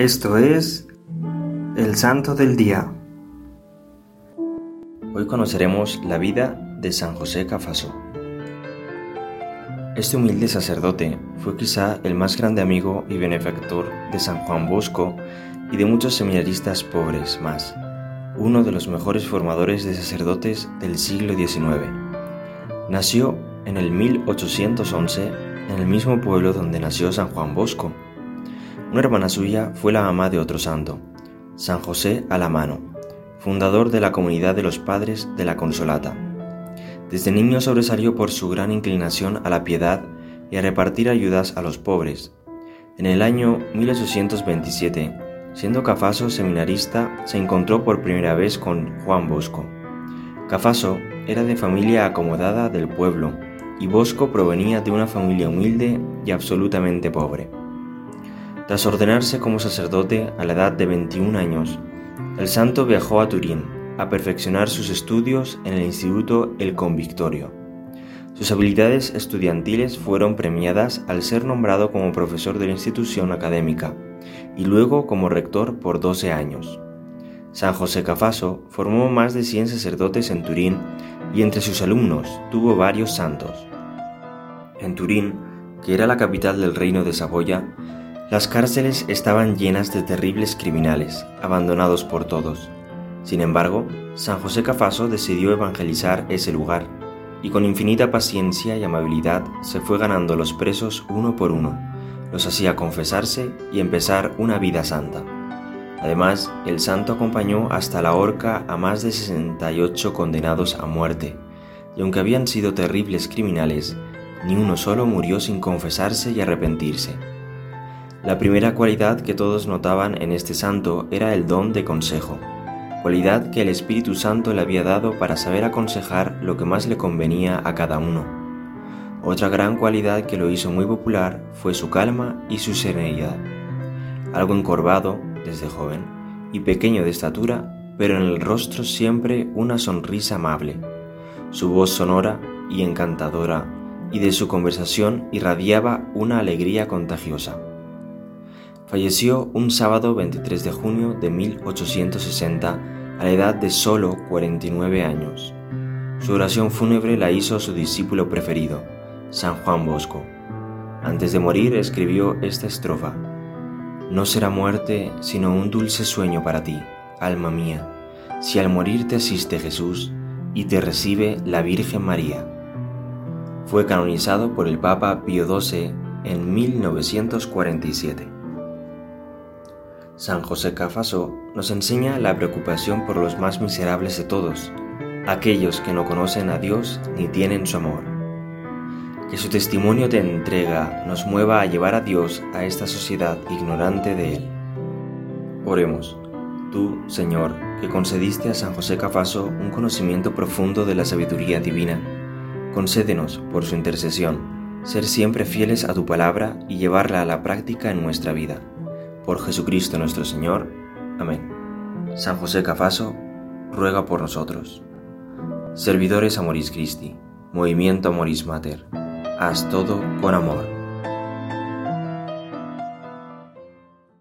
Esto es el Santo del Día. Hoy conoceremos la vida de San José Cafaso. Este humilde sacerdote fue quizá el más grande amigo y benefactor de San Juan Bosco y de muchos seminaristas pobres más, uno de los mejores formadores de sacerdotes del siglo XIX. Nació en el 1811 en el mismo pueblo donde nació San Juan Bosco, una hermana suya fue la mamá de otro santo, San José Alamano, fundador de la comunidad de los padres de la Consolata. Desde niño sobresalió por su gran inclinación a la piedad y a repartir ayudas a los pobres. En el año 1827, siendo Cafaso seminarista, se encontró por primera vez con Juan Bosco. Cafaso era de familia acomodada del pueblo y Bosco provenía de una familia humilde y absolutamente pobre. Tras ordenarse como sacerdote a la edad de 21 años, el santo viajó a Turín a perfeccionar sus estudios en el Instituto El Convictorio. Sus habilidades estudiantiles fueron premiadas al ser nombrado como profesor de la institución académica y luego como rector por 12 años. San José Cafaso formó más de 100 sacerdotes en Turín y entre sus alumnos tuvo varios santos. En Turín, que era la capital del reino de Saboya, las cárceles estaban llenas de terribles criminales, abandonados por todos. Sin embargo, San José Cafaso decidió evangelizar ese lugar y con infinita paciencia y amabilidad se fue ganando los presos uno por uno, los hacía confesarse y empezar una vida santa. Además, el santo acompañó hasta la horca a más de 68 condenados a muerte, y aunque habían sido terribles criminales, ni uno solo murió sin confesarse y arrepentirse. La primera cualidad que todos notaban en este santo era el don de consejo, cualidad que el Espíritu Santo le había dado para saber aconsejar lo que más le convenía a cada uno. Otra gran cualidad que lo hizo muy popular fue su calma y su serenidad. Algo encorvado desde joven y pequeño de estatura, pero en el rostro siempre una sonrisa amable. Su voz sonora y encantadora y de su conversación irradiaba una alegría contagiosa. Falleció un sábado 23 de junio de 1860 a la edad de solo 49 años. Su oración fúnebre la hizo su discípulo preferido, San Juan Bosco. Antes de morir escribió esta estrofa. No será muerte sino un dulce sueño para ti, alma mía, si al morir te asiste Jesús y te recibe la Virgen María. Fue canonizado por el Papa Pío XII en 1947. San José Cafaso nos enseña la preocupación por los más miserables de todos, aquellos que no conocen a Dios ni tienen su amor. Que su testimonio de entrega nos mueva a llevar a Dios a esta sociedad ignorante de Él. Oremos. Tú, Señor, que concediste a San José Cafaso un conocimiento profundo de la sabiduría divina, concédenos, por su intercesión, ser siempre fieles a tu palabra y llevarla a la práctica en nuestra vida por Jesucristo nuestro Señor. Amén. San José Cafaso, ruega por nosotros. Servidores Amoris Christi, Movimiento Amoris Mater, haz todo con amor.